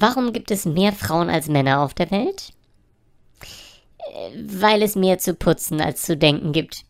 Warum gibt es mehr Frauen als Männer auf der Welt? Äh, weil es mehr zu putzen als zu denken gibt.